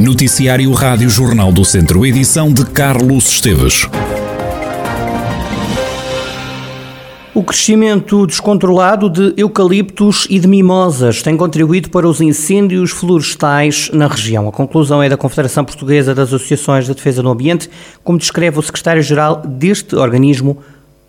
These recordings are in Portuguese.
Noticiário Rádio Jornal do Centro, edição de Carlos Esteves. O crescimento descontrolado de eucaliptos e de mimosas tem contribuído para os incêndios florestais na região. A conclusão é da Confederação Portuguesa das Associações de Defesa do Ambiente, como descreve o secretário-geral deste organismo,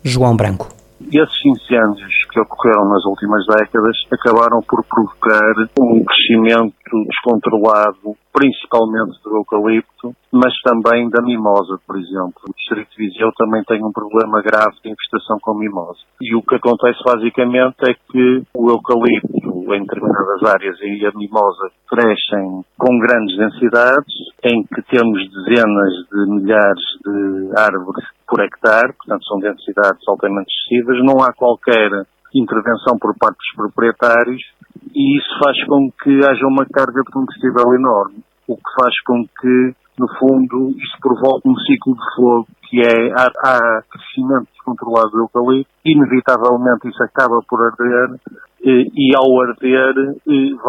João Branco. Esses incêndios que ocorreram nas últimas décadas acabaram por provocar um crescimento descontrolado, principalmente do eucalipto, mas também da mimosa, por exemplo. O Distrito de Viseu também tem um problema grave de infestação com mimosa. E o que acontece basicamente é que o eucalipto em determinadas áreas e a mimosa crescem com grandes densidades, em que temos dezenas de milhares de árvores por hectare, portanto são densidades altamente excessivas, não há qualquer intervenção por parte dos proprietários e isso faz com que haja uma carga de combustível enorme, o que faz com que, no fundo, isto provoque um ciclo de fogo que é, há, há crescimento descontrolado do eucalipto, inevitavelmente isso acaba por arder e, e ao arder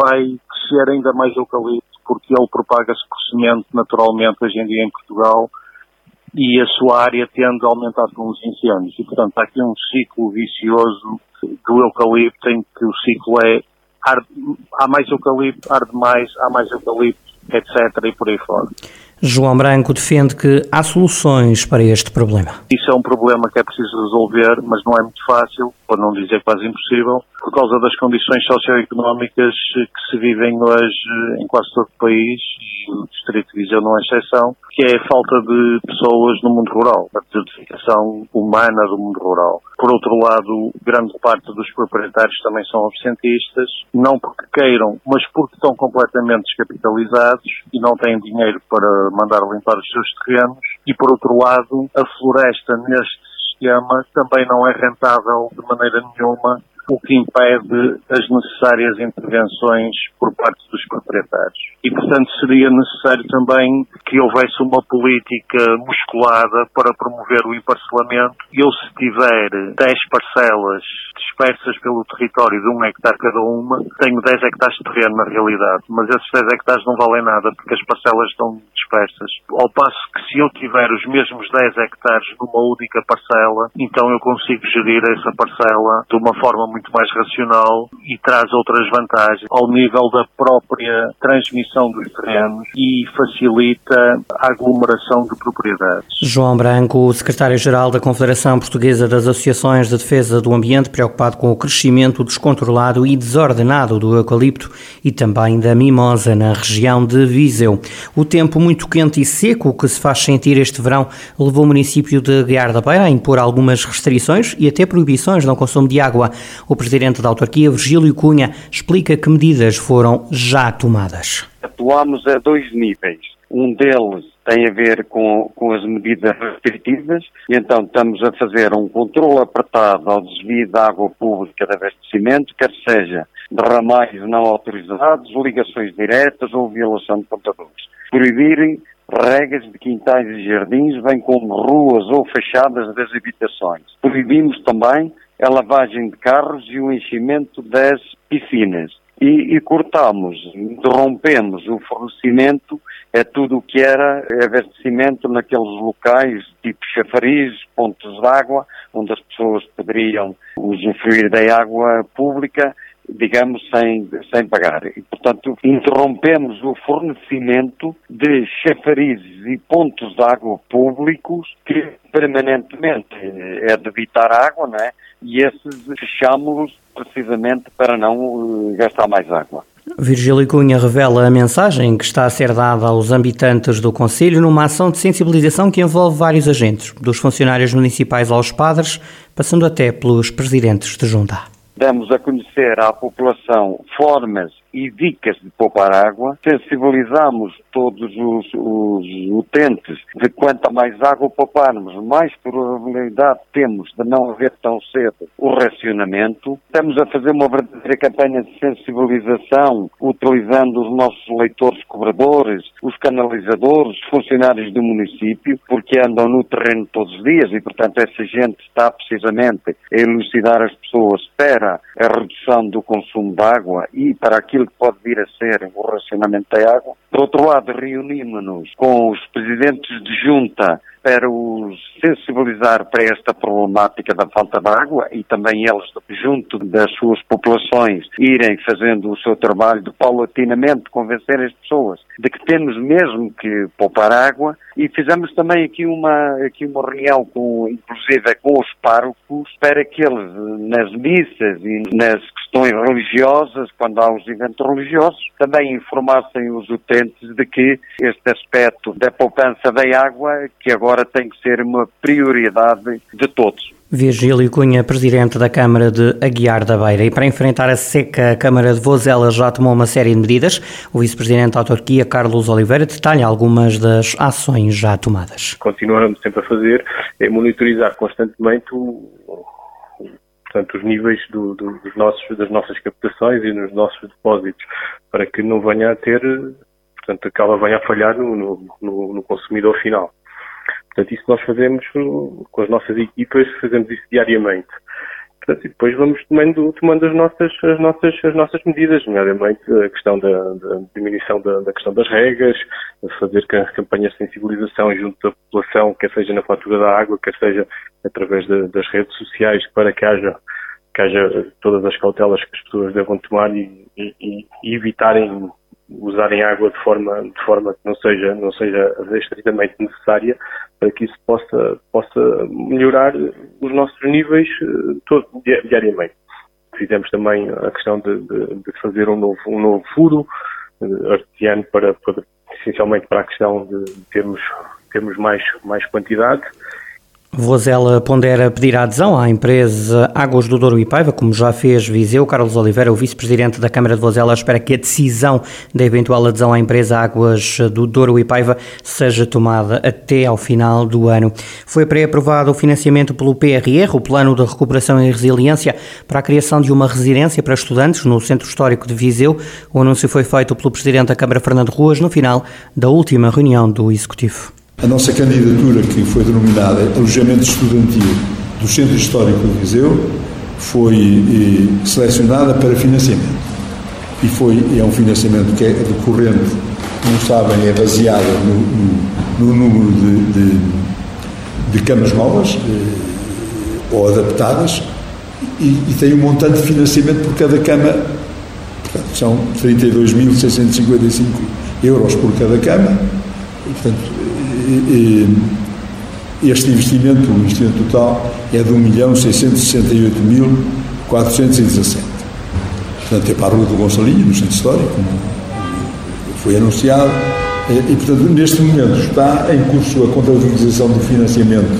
vai crescer ainda mais eucalipto porque ele propaga-se por semente naturalmente hoje em dia em Portugal e a sua área tende a aumentar com os incêndios. E, portanto, há aqui um ciclo vicioso do eucalipto em que o ciclo é arde, há mais eucalipto, arde mais, há mais eucalipto, etc. e por aí fora. João Branco defende que há soluções para este problema. Isso é um problema que é preciso resolver, mas não é muito fácil, para não dizer quase impossível, por causa das condições socioeconómicas que se vivem hoje em quase todo o país, e o Distrito de Viseu não é exceção, que é a falta de pessoas no mundo rural, a desertificação humana do mundo rural. Por outro lado, grande parte dos proprietários também são absentistas, não porque queiram, mas porque estão completamente descapitalizados e não têm dinheiro para mandar limpar os seus terrenos. E por outro lado, a floresta neste sistema também não é rentável de maneira nenhuma o que impede as necessárias intervenções por parte dos proprietários. E, portanto, seria necessário também que houvesse uma política musculada para promover o emparcelamento. Eu, se tiver 10 parcelas dispersas pelo território de um hectare cada uma, tenho 10 hectares de terreno na realidade, mas esses 10 hectares não valem nada porque as parcelas estão dispersas. Ao passo que se eu tiver os mesmos 10 hectares numa única parcela, então eu consigo gerir essa parcela de uma forma muito mais racional e traz outras vantagens ao nível da própria transmissão dos terrenos e facilita a aglomeração de propriedades. João Branco, secretário-geral da Confederação Portuguesa das Associações de Defesa do Ambiente, preocupado com o crescimento descontrolado e desordenado do eucalipto e também da mimosa na região de Viseu. O tempo muito quente e seco que se faz sentir este verão levou o município de Guiar da Beira a impor algumas restrições e até proibições no consumo de água. O presidente da autarquia, Virgílio Cunha, explica que medidas foram já tomadas. Atuamos a dois níveis. Um deles tem a ver com, com as medidas restritivas e então estamos a fazer um controle apertado ao desvio de água pública de abastecimento, quer seja de ramais não autorizados, ligações diretas ou violação de contadores. Proibirem regas de quintais e jardins, bem como ruas ou fachadas das habitações. Proibimos também a lavagem de carros e o enchimento das piscinas. E, e cortamos, interrompemos o fornecimento a tudo o que era abastecimento naqueles locais, tipo chafariz, pontos de água, onde as pessoas poderiam usufruir da água pública, digamos, sem, sem pagar. E, portanto, interrompemos o fornecimento de chafarizes e pontos de água públicos que permanentemente é de evitar água, não é? E esses fechamos-los precisamente para não eh, gastar mais água. Virgílio Cunha revela a mensagem que está a ser dada aos habitantes do Conselho numa ação de sensibilização que envolve vários agentes, dos funcionários municipais aos padres, passando até pelos presidentes de junta. Damos a conhecer à população formas e dicas de poupar água, sensibilizamos todos os, os utentes de quanto mais água pouparmos, mais probabilidade temos de não haver tão cedo o racionamento. Estamos a fazer uma verdadeira campanha de sensibilização, utilizando os nossos leitores cobradores, os canalizadores, os funcionários do município, porque andam no terreno todos os dias e, portanto, essa gente está precisamente a elucidar as pessoas para a redução do consumo de água e para aquilo que pode vir a ser o racionamento da água. Por outro lado, reunimos-nos com os presidentes de junta para os sensibilizar para esta problemática da falta de água e também eles, junto das suas populações, irem fazendo o seu trabalho de paulatinamente convencer as pessoas de que temos mesmo que poupar água e fizemos também aqui uma, aqui uma reunião com, inclusive com os párocos para que eles, nas missas e nas questões religiosas, quando há os eventos religiosos, também informassem os utentes de que este aspecto da poupança da água, que agora tem que ser uma prioridade de todos. Virgílio Cunha, presidente da Câmara de Aguiar da Beira. E para enfrentar a seca, a Câmara de Vozela já tomou uma série de medidas. O vice-presidente da autarquia, Carlos Oliveira, detalha algumas das ações já tomadas. Continuamos sempre a fazer é monitorizar constantemente o, portanto, os níveis do, do, dos nossos, das nossas captações e nos nossos depósitos, para que não venha a ter, portanto, ela venha a falhar no, no, no consumidor final. Portanto, isso nós fazemos com as nossas equipas, fazemos isso diariamente. Portanto, e depois vamos tomando, tomando as, nossas, as, nossas, as nossas medidas, nomeadamente a questão da, da diminuição da, da, questão das regras, fazer campanhas de sensibilização junto da população, quer seja na fatura da água, quer seja através de, das redes sociais, para que haja, que haja todas as cautelas que as pessoas devam tomar e, e, e evitarem usarem água de forma, de forma que não seja, não seja estritamente necessária para que isso possa, possa melhorar os nossos níveis eh, todo, diariamente. Fizemos também a questão de, de, de fazer um novo, um novo furo eh, artesiano para, para, essencialmente para a questão de termos, termos mais, mais quantidade Vozela pondera pedir a adesão à empresa Águas do Douro e Paiva, como já fez Viseu. Carlos Oliveira, o vice-presidente da Câmara de Vozela, espera que a decisão da eventual adesão à empresa Águas do Douro e Paiva seja tomada até ao final do ano. Foi pré-aprovado o financiamento pelo PRR, o Plano de Recuperação e Resiliência, para a criação de uma residência para estudantes no Centro Histórico de Viseu. O anúncio foi feito pelo presidente da Câmara, Fernando Ruas, no final da última reunião do Executivo. A nossa candidatura, que foi denominada Alojamento Estudantil do Centro Histórico de Viseu, foi eh, selecionada para financiamento. E foi, é um financiamento que é decorrente, como sabem, é baseado no, no, no número de, de, de, camas novas eh, ou adaptadas e, e, tem um montante de financiamento por cada cama. Portanto, são 32.655 euros por cada cama. E, portanto, este investimento, o investimento total, é de 1.668.417. Portanto, é para a Rua do Gonçalinho, no Centro Histórico, como foi anunciado. E, portanto, neste momento está em curso a contabilização do financiamento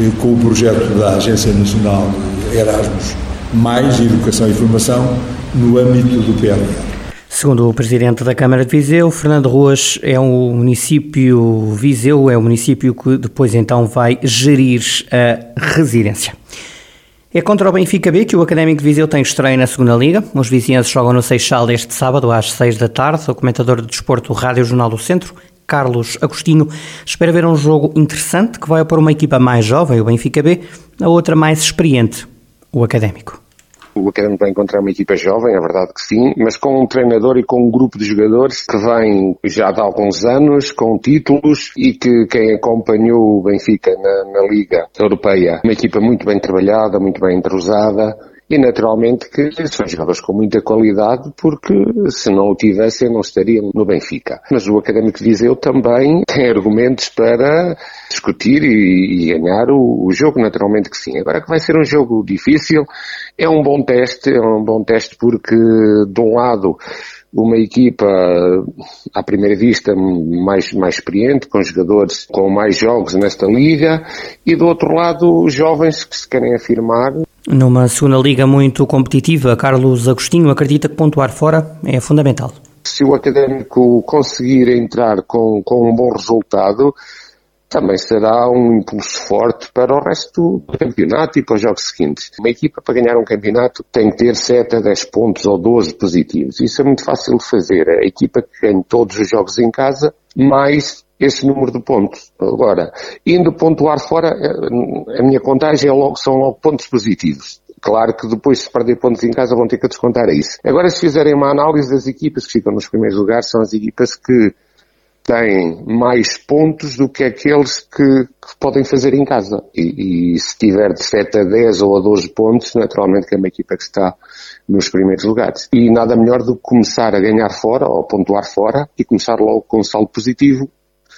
eh, com o projeto da Agência Nacional Erasmus, mais Educação e Formação, no âmbito do PRR. Segundo o presidente da Câmara de Viseu, Fernando Ruas é um município, Viseu é o município que depois então vai gerir a residência. É contra o Benfica B que o Académico de Viseu tem estreia na segunda Liga. Os vizinhos jogam no Seixal este sábado às seis da tarde. O comentador de desporto Rádio Jornal do Centro, Carlos Agostinho, espera ver um jogo interessante que vai pôr uma equipa mais jovem, o Benfica B, a outra mais experiente, o Académico. O Académico vai encontrar uma equipa jovem, é verdade que sim, mas com um treinador e com um grupo de jogadores que vem já de alguns anos, com títulos e que quem acompanhou o Benfica na, na Liga Europeia, uma equipa muito bem trabalhada, muito bem entrosada, e naturalmente que são jogadores com muita qualidade porque se não o tivessem não estariam no Benfica. Mas o Académico de Viseu também tem argumentos para discutir e, e ganhar o, o, jogo, naturalmente que sim. Agora que vai ser um jogo difícil, é um bom teste, é um bom teste porque de um lado uma equipa à primeira vista mais, mais experiente, com jogadores com mais jogos nesta liga, e do outro lado jovens que se querem afirmar numa segunda liga muito competitiva, Carlos Agostinho acredita que pontuar fora é fundamental. Se o académico conseguir entrar com, com um bom resultado, também será um impulso forte para o resto do campeonato e para os jogos seguintes. Uma equipa para ganhar um campeonato tem que ter 7 a 10 pontos ou 12 positivos. Isso é muito fácil de fazer. A equipa que ganha todos os jogos em casa, mais esse número de pontos. Agora, indo pontuar fora, eh, a minha contagem é logo, são logo pontos positivos. Claro que depois, se perder pontos em casa, vão ter que descontar isso. Agora, se fizerem uma análise das equipas que ficam nos primeiros lugares, são as equipas que têm mais pontos do que aqueles que, que podem fazer em casa. E, e, se tiver de 7 a 10 ou a 12 pontos, naturalmente que é uma equipa que está nos primeiros lugares. E nada melhor do que começar a ganhar fora, ou pontuar fora, e começar logo com um saldo positivo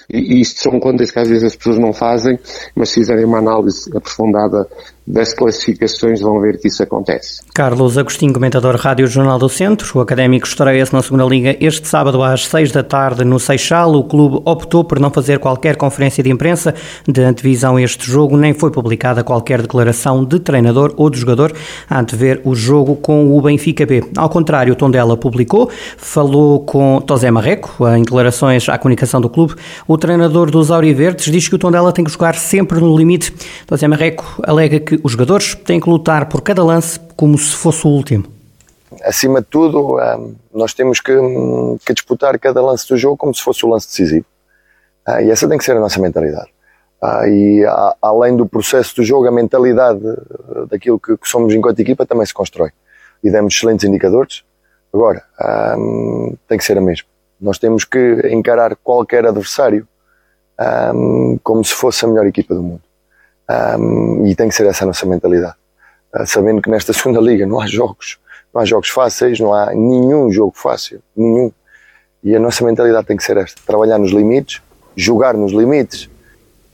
e isto são contas que às vezes as pessoas não fazem, mas se fizerem uma análise aprofundada das classificações vão ver que isso acontece. Carlos Agostinho, comentador Rádio Jornal do Centro. O Académico estreia-se na segunda Liga este sábado às seis da tarde no Seixal. O clube optou por não fazer qualquer conferência de imprensa de antevisão a este jogo, nem foi publicada qualquer declaração de treinador ou de jogador a antever o jogo com o Benfica B. Ao contrário, o Tondela publicou, falou com Tosé Marreco, em declarações à comunicação do clube. O treinador dos Auriverdes diz que o Tondela tem que jogar sempre no limite. Tosé Marreco alega que os jogadores têm que lutar por cada lance como se fosse o último. Acima de tudo, nós temos que, que disputar cada lance do jogo como se fosse o lance decisivo. Ah, e essa tem que ser a nossa mentalidade. Ah, e além do processo do jogo, a mentalidade daquilo que somos enquanto equipa também se constrói. E demos excelentes indicadores. Agora, tem que ser a mesma. Nós temos que encarar qualquer adversário como se fosse a melhor equipa do mundo. Um, e tem que ser essa a nossa mentalidade. Uh, sabendo que nesta segunda liga não há jogos, não há jogos fáceis, não há nenhum jogo fácil, nenhum. E a nossa mentalidade tem que ser esta: trabalhar nos limites, jogar nos limites,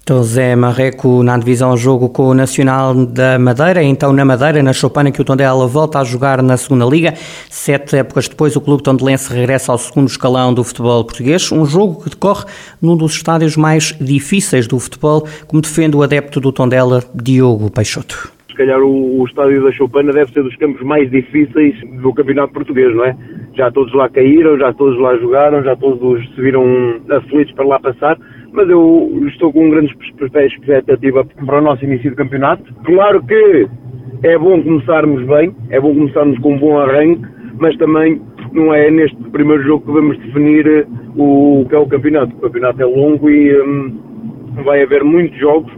José Marreco na divisão jogo com o Nacional da Madeira, então na Madeira, na Chopana, que o Tondela volta a jogar na segunda Liga. Sete épocas depois, o clube tondelense regressa ao segundo escalão do futebol português, um jogo que decorre num dos estádios mais difíceis do futebol, como defende o adepto do Tondela, Diogo Peixoto. Se calhar o, o estádio da Chopana deve ser dos campos mais difíceis do campeonato português, não é? Já todos lá caíram, já todos lá jogaram, já todos se viram aflitos para lá passar mas eu estou com grandes expectativa para o nosso início de campeonato. Claro que é bom começarmos bem, é bom começarmos com um bom arranque, mas também não é neste primeiro jogo que vamos definir eh, o, que é o campeonato. O campeonato é longo e hum, vai haver muitos jogos.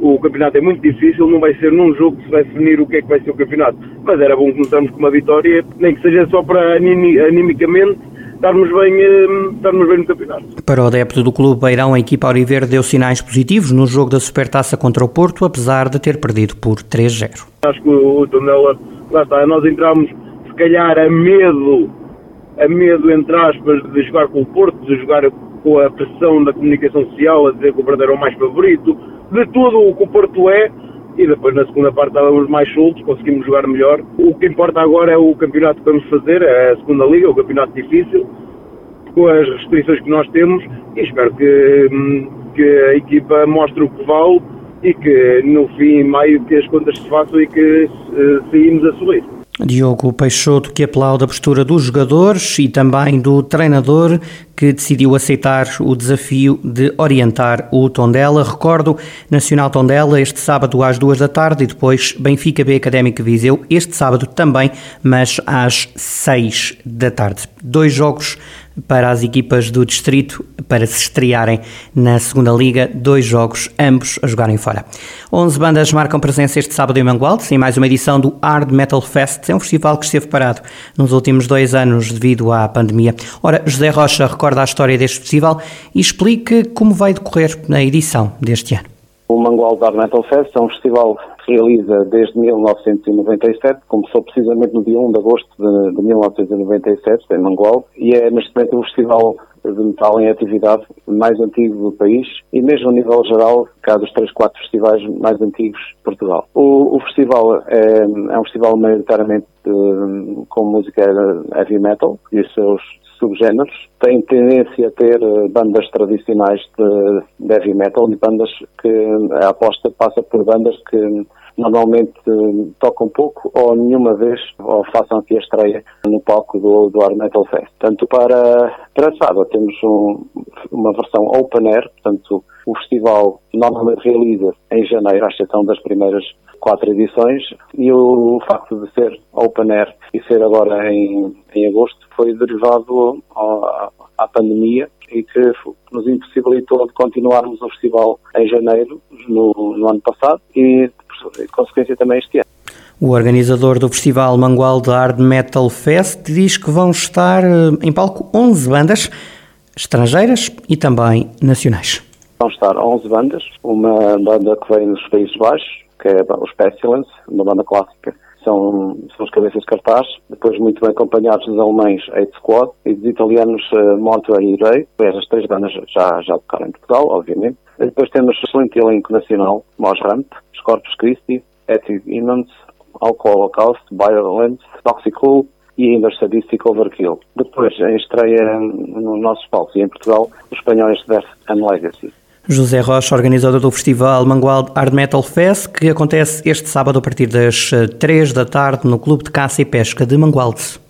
O campeonato é muito difícil, não vai ser num jogo que se vai definir o que é que vai ser o campeonato. Mas era bom começarmos com uma vitória, nem que seja só para animicamente estarmos bem, eh, bem no campeonato. Para o adepto do Clube Beirão, a equipa Auriverde deu sinais positivos no jogo da Supertaça contra o Porto, apesar de ter perdido por 3-0. Acho que o Tondela, lá está, nós entramos se calhar a medo, a medo entre aspas, de jogar com o Porto, de jogar com a pressão da comunicação social, a dizer que o Verdadeiro é o mais favorito, de tudo o que o Porto é, e depois na segunda parte estávamos mais soltos, conseguimos jogar melhor. O que importa agora é o campeonato que vamos fazer, é a segunda liga, o campeonato difícil, com as restrições que nós temos e espero que, hum, que a equipa mostre o que vale e que no fim, em maio, que as contas se façam e que uh, saímos a sorrir. Diogo Peixoto que aplaude a postura dos jogadores e também do treinador que decidiu aceitar o desafio de orientar o Tondela. Recordo, Nacional Tondela este sábado às duas da tarde e depois Benfica B Académico Viseu este sábado também, mas às seis da tarde. Dois jogos para as equipas do distrito para se estrearem na segunda liga, dois jogos, ambos a jogarem fora. 11 bandas marcam presença este sábado em Mangualde, em mais uma edição do Hard Metal Fest. É um festival que esteve parado nos últimos dois anos devido à pandemia. Ora, José Rocha recorda a história deste festival e explica como vai decorrer na edição deste ano. O Mangualde Hard Metal Fest é um festival realiza desde 1997, começou precisamente no dia 1 de agosto de, de 1997, em Mangual, e é neste momento o festival de metal em atividade mais antigo do país e mesmo a nível geral, cá dos três, quatro festivais mais antigos de Portugal. O, o festival é, é, um festival maioritariamente de, com música heavy metal e os seus subgéneros. Tem tendência a ter eh, bandas tradicionais de, heavy metal e bandas que a aposta passa por bandas que normalmente uh, tocam pouco ou nenhuma vez ou façam aqui a estreia no palco do, do Ar Metal Fest. Portanto, para, para sábado temos um, uma versão open air, portanto o festival normalmente realiza em janeiro, à exceção das primeiras quatro edições, e o facto de ser open air e ser agora em, em agosto foi derivado à, à pandemia e que nos impossibilitou de continuarmos o festival em janeiro, no, no ano passado, e consequência também este ano. O organizador do Festival Mangual Hard Metal Fest diz que vão estar eh, em palco 11 bandas estrangeiras e também nacionais. Vão estar 11 bandas, uma banda que vem dos Países Baixos, que é os Pestilence, uma banda clássica, são, são os cabeças de cartaz, depois muito bem acompanhados dos alemães Eight Squad e dos italianos uh, e Ray, essas três bandas já, já tocaram em Portugal, obviamente. E depois temos o excelente elenco nacional, Mos Ramp, Corpus Christi, Ethic Immense, Alcohol Holocaust, Violence, Toxical e ainda Sadistic Overkill. Depois, em estreia no nosso palco e em Portugal, os espanhóis Death and Legacy. José Rocha, organizador do festival Mangualde Hard Metal Fest, que acontece este sábado a partir das 3 eh, da tarde no Clube de Caça e Pesca de Mangualde.